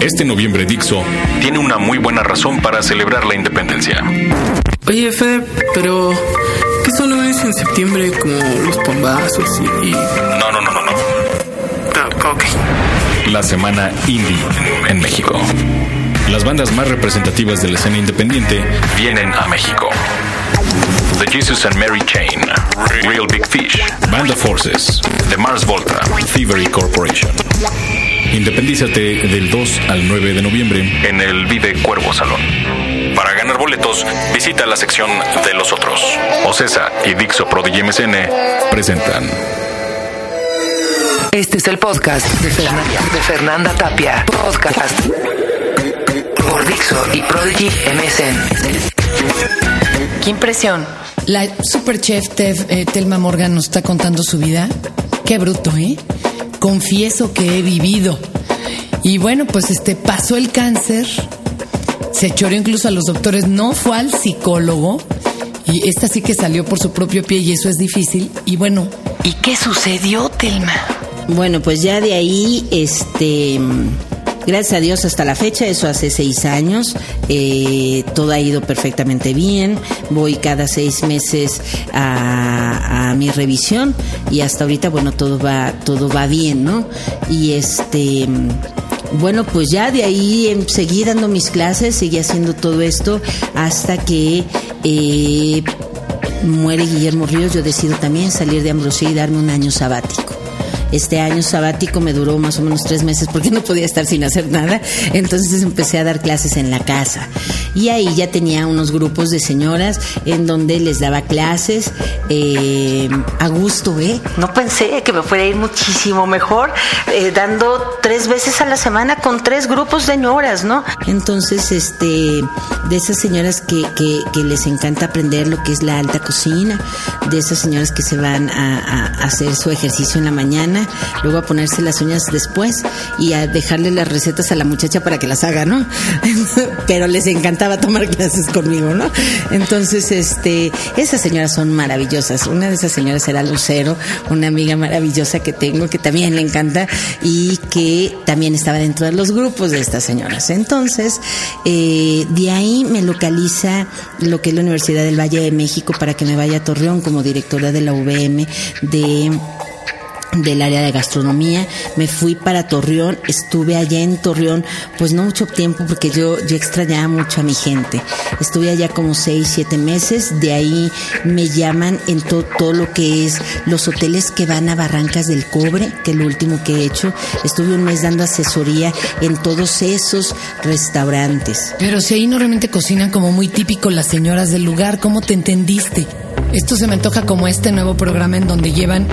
Este noviembre Dixo tiene una muy buena razón para celebrar la independencia. Oye, Fede, pero ¿qué solo es en septiembre como los bombazos y... No, no, no, no, no. Ah, ok. La semana indie en México. Las bandas más representativas de la escena independiente vienen a México. The Jesus and Mary Chain, Real Big Fish, Band of Forces, The Mars Volta, Thievery Corporation. Independízate del 2 al 9 de noviembre en el Vive Cuervo Salón. Para ganar boletos, visita la sección de los otros. Ocesa y Dixo Prodigy MSN presentan. Este es el podcast de Fernanda, de Fernanda Tapia. Podcast por Dixo y Prodigy MSN. Qué impresión. La superchef Tev, eh, Telma Morgan nos está contando su vida. Qué bruto, ¿eh? Confieso que he vivido. Y bueno, pues este pasó el cáncer. Se choreó incluso a los doctores. No fue al psicólogo. Y esta sí que salió por su propio pie y eso es difícil. Y bueno, ¿Y qué sucedió, Telma? Bueno, pues ya de ahí, este, gracias a Dios hasta la fecha, eso hace seis años, eh, todo ha ido perfectamente bien, voy cada seis meses a, mi revisión y hasta ahorita, bueno, todo va, todo va bien, ¿no? Y este, bueno, pues ya de ahí seguí dando mis clases, seguí haciendo todo esto hasta que eh, muere Guillermo Ríos, yo decido también salir de Ambrosía y darme un año sabático. Este año sabático me duró más o menos tres meses porque no podía estar sin hacer nada. Entonces empecé a dar clases en la casa. Y ahí ya tenía unos grupos de señoras en donde les daba clases eh, a gusto, ¿eh? No pensé que me fuera a ir muchísimo mejor eh, dando tres veces a la semana con tres grupos de señoras, ¿no? Entonces, este, de esas señoras que, que, que les encanta aprender lo que es la alta cocina, de esas señoras que se van a, a hacer su ejercicio en la mañana, luego a ponerse las uñas después y a dejarle las recetas a la muchacha para que las haga, ¿no? Pero les encantaba tomar clases conmigo, ¿no? Entonces, este, esas señoras son maravillosas. Una de esas señoras era Lucero, una amiga maravillosa que tengo que también le encanta y que también estaba dentro de los grupos de estas señoras. Entonces, eh, de ahí me localiza lo que es la Universidad del Valle de México para que me vaya a Torreón como directora de la UVM de del área de gastronomía, me fui para Torreón, estuve allá en Torreón, pues no mucho tiempo porque yo, yo extrañaba mucho a mi gente. Estuve allá como seis, siete meses, de ahí me llaman en to- todo lo que es los hoteles que van a Barrancas del Cobre, que es lo último que he hecho. Estuve un mes dando asesoría en todos esos restaurantes. pero si ahí normalmente cocinan como muy típico las señoras del lugar, ¿cómo te entendiste? Esto se me antoja como este nuevo programa en donde llevan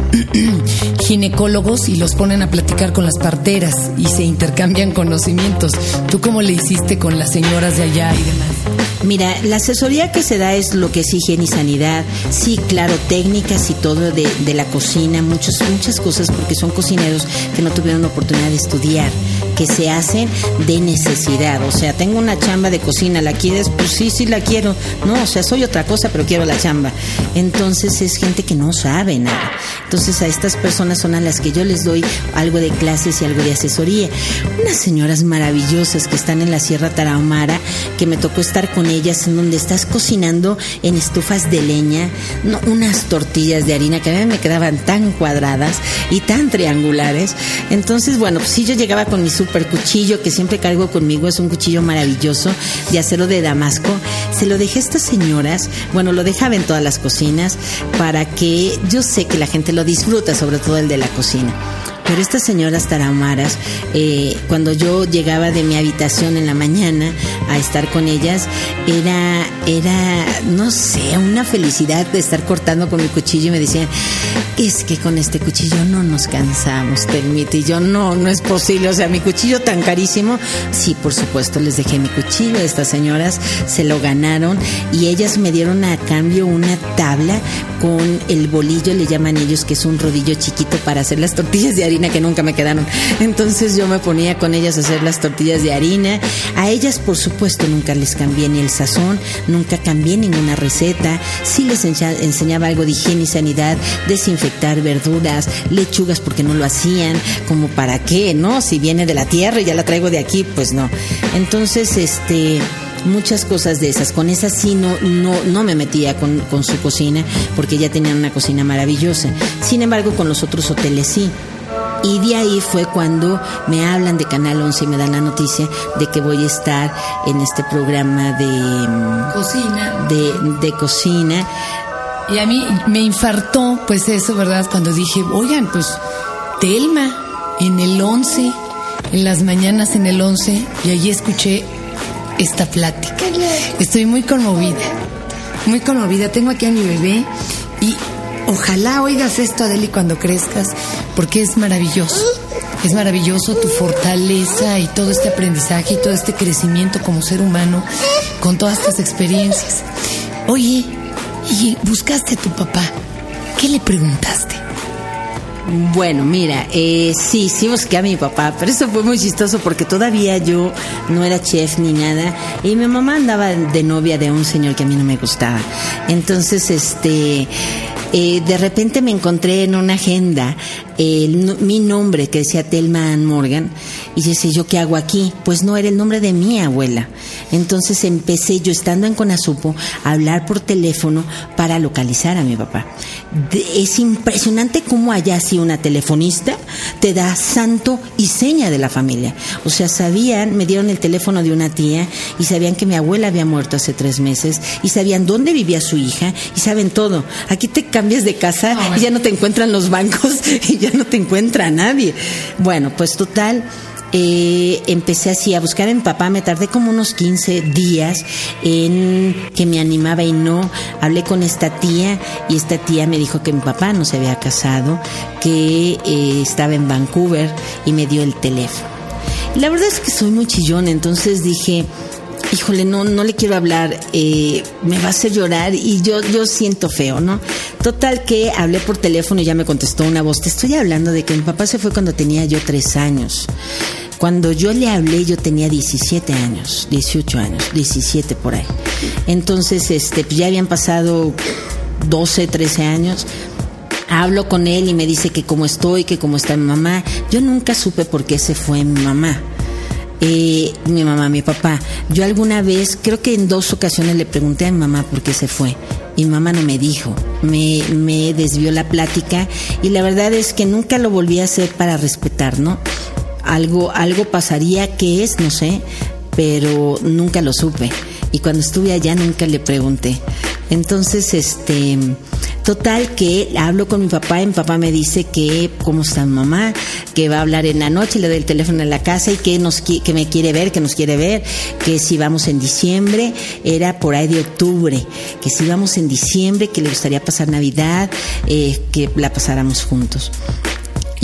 ginecólogos y los ponen a platicar con las parteras y se intercambian conocimientos. ¿Tú cómo le hiciste con las señoras de allá y demás? Mira, la asesoría que se da es lo que es higiene y sanidad, sí, claro, técnicas y todo de, de la cocina, muchas, muchas cosas, porque son cocineros que no tuvieron la oportunidad de estudiar, que se hacen de necesidad. O sea, tengo una chamba de cocina, ¿la quieres? Pues sí, sí la quiero. No, o sea, soy otra cosa, pero quiero la chamba. Entonces es gente que no sabe nada. Entonces a estas personas son a las que yo les doy algo de clases y algo de asesoría. Unas señoras maravillosas que están en la Sierra Tarahumara, que me tocó estar con ellas en donde estás cocinando en estufas de leña, no, unas tortillas de harina que a mí me quedaban tan cuadradas y tan triangulares. Entonces, bueno, pues sí, yo llegaba con mi super cuchillo que siempre cargo conmigo, es un cuchillo maravilloso de acero de Damasco. Se lo dejé a estas señoras, bueno, lo dejaba en todas las cocinas para que yo sé que la gente lo disfruta, sobre todo el de la cocina. Pero estas señoras tarahumaras, eh, cuando yo llegaba de mi habitación en la mañana a estar con ellas, era, era, no sé, una felicidad de estar cortando con mi cuchillo y me decían, es que con este cuchillo no nos cansamos, Telmita. Y yo, no, no es posible. O sea, mi cuchillo tan carísimo. Sí, por supuesto, les dejé mi cuchillo. Estas señoras se lo ganaron y ellas me dieron a cambio una tabla con el bolillo, le llaman ellos, que es un rodillo chiquito para hacer las tortillas de harina que nunca me quedaron. Entonces yo me ponía con ellas a hacer las tortillas de harina. A ellas, por supuesto, nunca les cambié ni el sazón, nunca cambié ninguna receta. Sí les enseñaba algo de higiene y sanidad, desinfectar verduras, lechugas porque no lo hacían, como para qué, ¿no? Si viene de la tierra y ya la traigo de aquí, pues no. Entonces, este muchas cosas de esas. Con esas sí no, no, no me metía con, con su cocina porque ya tenían una cocina maravillosa. Sin embargo, con los otros hoteles sí. Y de ahí fue cuando me hablan de Canal 11 y me dan la noticia de que voy a estar en este programa de mm, cocina. De, de cocina. Y a mí me infartó, pues eso, ¿verdad? Cuando dije, oigan, pues Telma, en el 11, en las mañanas en el 11, y allí escuché esta plática. Estoy muy conmovida, muy conmovida. Tengo aquí a mi bebé y ojalá oigas esto, Adeli, cuando crezcas, porque es maravilloso. Es maravilloso tu fortaleza y todo este aprendizaje y todo este crecimiento como ser humano con todas estas experiencias. Oye, y buscaste a tu papá. ¿Qué le preguntaste? Bueno, mira, eh, sí, sí busqué a mi papá, pero eso fue muy chistoso porque todavía yo no era chef ni nada y mi mamá andaba de novia de un señor que a mí no me gustaba. Entonces, este, eh, de repente me encontré en una agenda mi nombre que decía Telma Morgan y dice, ¿yo qué hago aquí? Pues no, era el nombre de mi abuela. Entonces empecé yo estando en Conasupo a hablar por teléfono para localizar a mi papá. es impresionante cómo allá si una telefonista te da santo y seña de la familia. O sea, sabían, me dieron el teléfono de una tía y sabían que mi abuela había muerto hace tres meses y sabían dónde vivía su hija y saben todo. Aquí te cambias de casa y ya no te encuentran los bancos y ya no te encuentra nadie. Bueno, pues total, eh, empecé así a buscar a mi papá, me tardé como unos 15 días en que me animaba y no. Hablé con esta tía y esta tía me dijo que mi papá no se había casado, que eh, estaba en Vancouver y me dio el teléfono. La verdad es que soy muy chillón, entonces dije, híjole, no, no le quiero hablar, eh, me va a hacer llorar y yo, yo siento feo, ¿no? Total que hablé por teléfono y ya me contestó una voz, te estoy hablando de que mi papá se fue cuando tenía yo tres años. Cuando yo le hablé yo tenía 17 años, 18 años, 17 por ahí. Entonces, este, pues ya habían pasado 12, 13 años hablo con él y me dice que cómo estoy, que cómo está mi mamá. Yo nunca supe por qué se fue mi mamá. Eh, mi mamá, mi papá. Yo alguna vez, creo que en dos ocasiones le pregunté a mi mamá por qué se fue. Y mi mamá no me dijo, me, me desvió la plática y la verdad es que nunca lo volví a hacer para respetar, ¿no? Algo, algo pasaría, que es? No sé, pero nunca lo supe. Y cuando estuve allá nunca le pregunté. Entonces, este, Total que hablo con mi papá y mi papá me dice que cómo está mi mamá, que va a hablar en la noche, le doy el teléfono en la casa y que nos que me quiere ver, que nos quiere ver, que si vamos en diciembre, era por ahí de octubre, que si vamos en diciembre, que le gustaría pasar Navidad, eh, que la pasáramos juntos.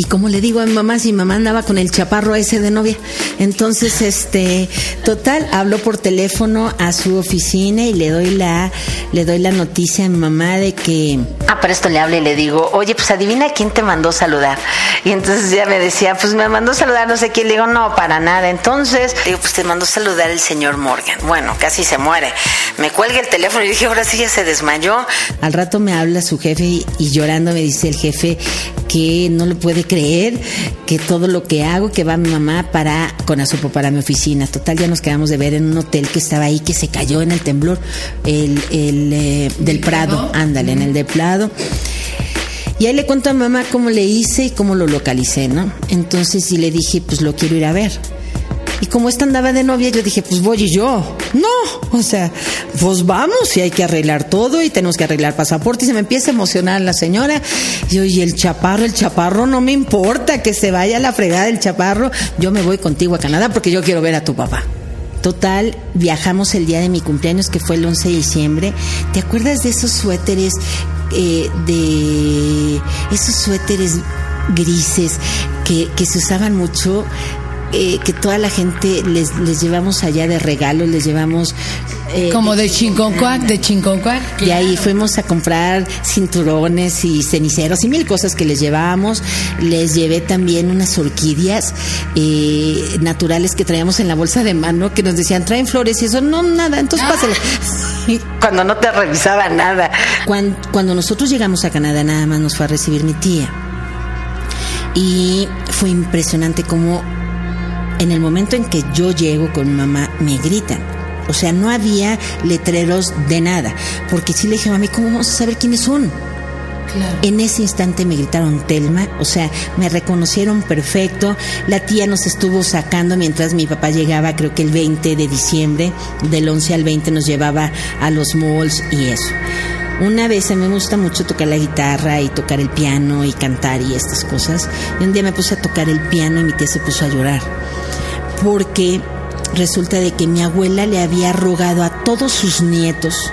Y como le digo a mi mamá, si mi mamá andaba con el chaparro ese de novia. Entonces, este, total, hablo por teléfono a su oficina y le doy la, le doy la noticia a mi mamá de que. Ah, para esto le hablo y le digo, oye, pues adivina quién te mandó saludar. Y entonces ella me decía, pues me mandó saludar no sé quién. Le digo, no, para nada. Entonces, digo, pues te mandó saludar el señor Morgan. Bueno, casi se muere. Me cuelga el teléfono y dije, ahora sí ya se desmayó. Al rato me habla su jefe y, y llorando me dice el jefe que no le puede creer que todo lo que hago, que va mi mamá para con Asopo para mi oficina. Total, ya nos quedamos de ver en un hotel que estaba ahí, que se cayó en el temblor, el, el eh, del Prado, ándale, en el del Prado. Y ahí le cuento a mamá cómo le hice y cómo lo localicé, ¿no? Entonces, y le dije, pues lo quiero ir a ver. Y como esta andaba de novia, yo dije, pues voy y yo. No, o sea, pues vamos y hay que arreglar todo y tenemos que arreglar pasaporte. Y se me empieza a emocionar la señora. Y oye, el chaparro, el chaparro, no me importa que se vaya la fregada del chaparro. Yo me voy contigo a Canadá porque yo quiero ver a tu papá. Total, viajamos el día de mi cumpleaños, que fue el 11 de diciembre. ¿Te acuerdas de esos suéteres, eh, de esos suéteres grises que, que se usaban mucho eh, que toda la gente les, les llevamos allá de regalos, les llevamos eh, Como de Chinconcuac, de Chinconcuac. y ahí fuimos a comprar cinturones y ceniceros y mil cosas que les llevábamos. Les llevé también unas orquídeas eh, naturales que traíamos en la bolsa de mano que nos decían traen flores y eso no nada, entonces pásale. Cuando no te revisaba nada. Cuando, cuando nosotros llegamos a Canadá nada más nos fue a recibir mi tía y fue impresionante como en el momento en que yo llego con mamá me gritan. O sea, no había letreros de nada. Porque sí le dije, mami, ¿cómo vamos a saber quiénes son? En ese instante me gritaron Telma, o sea, me reconocieron perfecto. La tía nos estuvo sacando mientras mi papá llegaba, creo que el 20 de diciembre, del 11 al 20 nos llevaba a los malls y eso. Una vez a mí me gusta mucho tocar la guitarra y tocar el piano y cantar y estas cosas. Y un día me puse a tocar el piano y mi tía se puso a llorar. Porque resulta de que mi abuela le había rogado a todos sus nietos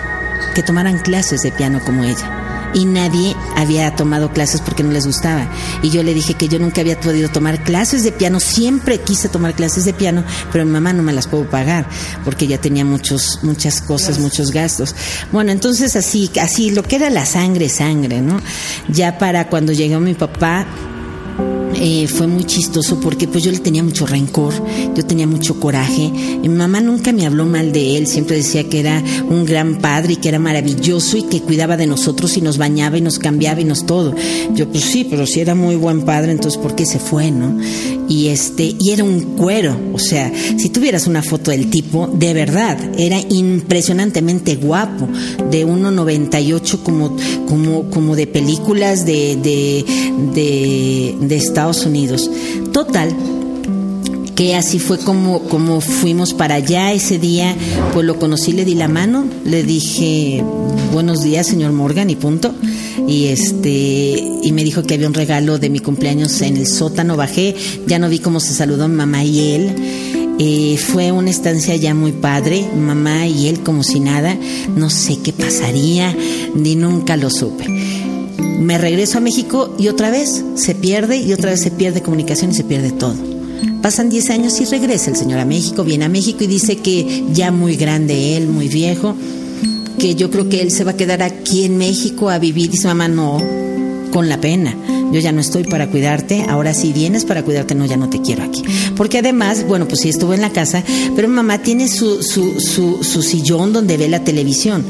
que tomaran clases de piano como ella. Y nadie había tomado clases porque no les gustaba. Y yo le dije que yo nunca había podido tomar clases de piano, siempre quise tomar clases de piano, pero mi mamá no me las puedo pagar porque ya tenía muchos, muchas cosas, muchos gastos. Bueno, entonces así, así, lo que era la sangre, sangre, ¿no? Ya para cuando llegó mi papá, eh, fue muy chistoso porque pues yo le tenía mucho rencor, yo tenía mucho coraje. Mi mamá nunca me habló mal de él, siempre decía que era un gran padre y que era maravilloso y que cuidaba de nosotros y nos bañaba y nos cambiaba y nos todo. Yo pues sí, pero si era muy buen padre, entonces ¿por qué se fue, no? Y este, y era un cuero, o sea, si tuvieras una foto del tipo, de verdad, era impresionantemente guapo, de 1.98 como, como, como de películas de, de, de, de Unidos. Total, que así fue como, como fuimos para allá ese día, pues lo conocí, le di la mano, le dije buenos días, señor Morgan, y punto. Y este, y me dijo que había un regalo de mi cumpleaños en el sótano, bajé, ya no vi cómo se saludó mamá y él. Eh, fue una estancia ya muy padre, mamá y él como si nada, no sé qué pasaría, ni nunca lo supe me regreso a México y otra vez se pierde y otra vez se pierde comunicación y se pierde todo. Pasan 10 años y regresa el señor a México, viene a México y dice que ya muy grande él, muy viejo, que yo creo que él se va a quedar aquí en México a vivir. Dice mamá, no, con la pena. Yo ya no estoy para cuidarte, ahora si vienes para cuidarte, no, ya no te quiero aquí. Porque además, bueno, pues sí estuvo en la casa, pero mamá tiene su, su, su, su sillón donde ve la televisión.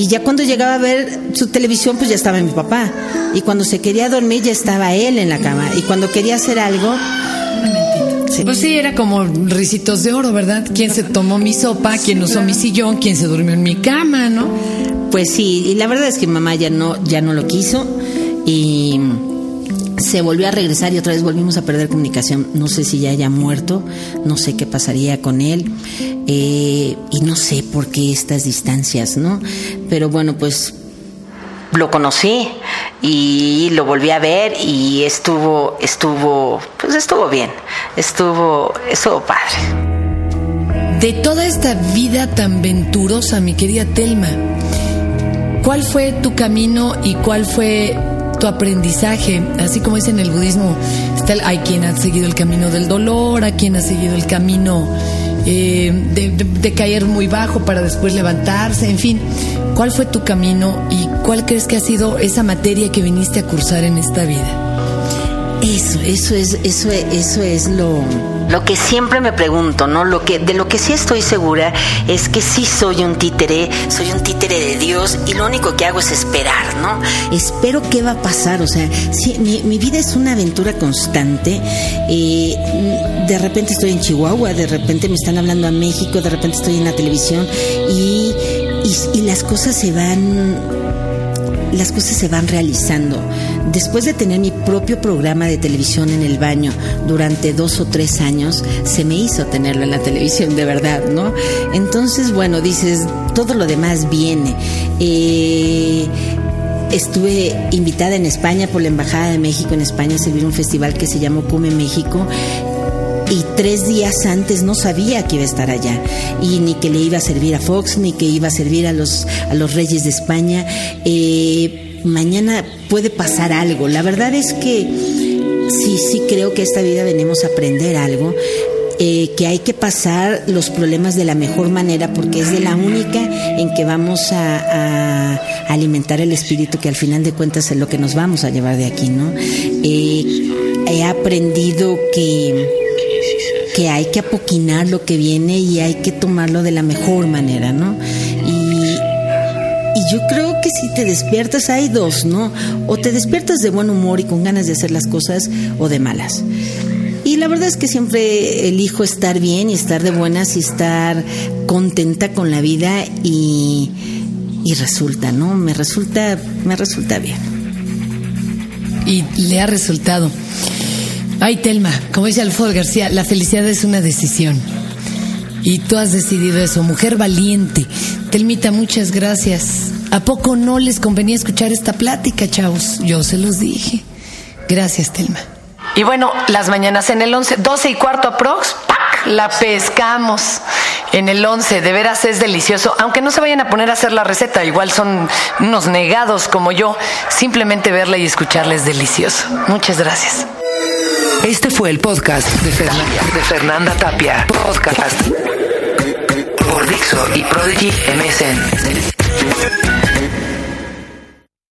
Y ya cuando llegaba a ver su televisión, pues ya estaba mi papá. Y cuando se quería dormir, ya estaba él en la cama. Y cuando quería hacer algo... Sí. Pues sí, era como risitos de oro, ¿verdad? ¿Quién se tomó mi sopa? ¿Quién usó mi sillón? ¿Quién se durmió en mi cama? ¿No? Pues sí, y la verdad es que mamá ya no, ya no lo quiso. Y se volvió a regresar y otra vez volvimos a perder comunicación. No sé si ya haya muerto, no sé qué pasaría con él eh, y no sé por qué estas distancias, ¿no? Pero bueno, pues lo conocí y lo volví a ver y estuvo, estuvo, pues estuvo bien, estuvo, estuvo padre. De toda esta vida tan venturosa, mi querida Telma, ¿cuál fue tu camino y cuál fue tu aprendizaje? Así como dice en el budismo, está el- hay quien ha seguido el camino del dolor, hay quien ha seguido el camino eh, de, caer muy bajo para después levantarse, en fin. ¿Cuál fue tu camino y cuál crees que ha sido esa materia que viniste a cursar en esta vida? eso, eso es, eso es, eso es lo... Lo que siempre me pregunto, ¿no? Lo que, de lo que sí estoy segura es que sí soy un títere, soy un títere de Dios y lo único que hago es esperar, ¿no? espero qué va a pasar. O sea, sí, mi, mi vida es una aventura constante. Eh, de repente estoy en Chihuahua, de repente me están hablando a México, de repente estoy en la televisión y, y, y las cosas se van las cosas se van realizando. Después de tener mi propio programa de televisión en el baño durante dos o tres años, se me hizo tenerlo en la televisión de verdad, ¿no? Entonces, bueno, dices, todo lo demás viene. Eh, Estuve invitada en España por la Embajada de México en España a servir un festival que se llamó Come México y tres días antes no sabía que iba a estar allá y ni que le iba a servir a Fox ni que iba a servir a los a los Reyes de España. Eh, mañana puede pasar algo. La verdad es que sí, sí creo que esta vida venimos a aprender algo. Eh, que hay que pasar los problemas de la mejor manera porque es de la única en que vamos a, alimentar el espíritu que al final de cuentas es lo que nos vamos a llevar de aquí, ¿no? Eh, he aprendido que que hay que apoquinar lo que viene y hay que tomarlo de la mejor manera, ¿no? Yo creo que si te despiertas hay dos, ¿no? O te despiertas de buen humor y con ganas de hacer las cosas o de malas. Y la verdad es que siempre elijo estar bien y estar de buenas y estar contenta con la vida y, y resulta, ¿no? Me resulta, me resulta bien. Y le ha resultado. Ay, Telma, como dice Alfredo García, la felicidad es una decisión. Y tú has decidido eso, mujer valiente. Telmita, muchas gracias. ¿A poco no les convenía escuchar esta plática, chavos? Yo se los dije. Gracias, Telma. Y bueno, las mañanas en el 11, 12 y cuarto aprox, ¡pac! La pescamos en el 11. De veras es delicioso. Aunque no se vayan a poner a hacer la receta, igual son unos negados como yo. Simplemente verla y escucharla es delicioso. Muchas gracias. Este fue el podcast de Fernanda, de Fernanda Tapia. Podcast por Dixo y Prodigy MSN.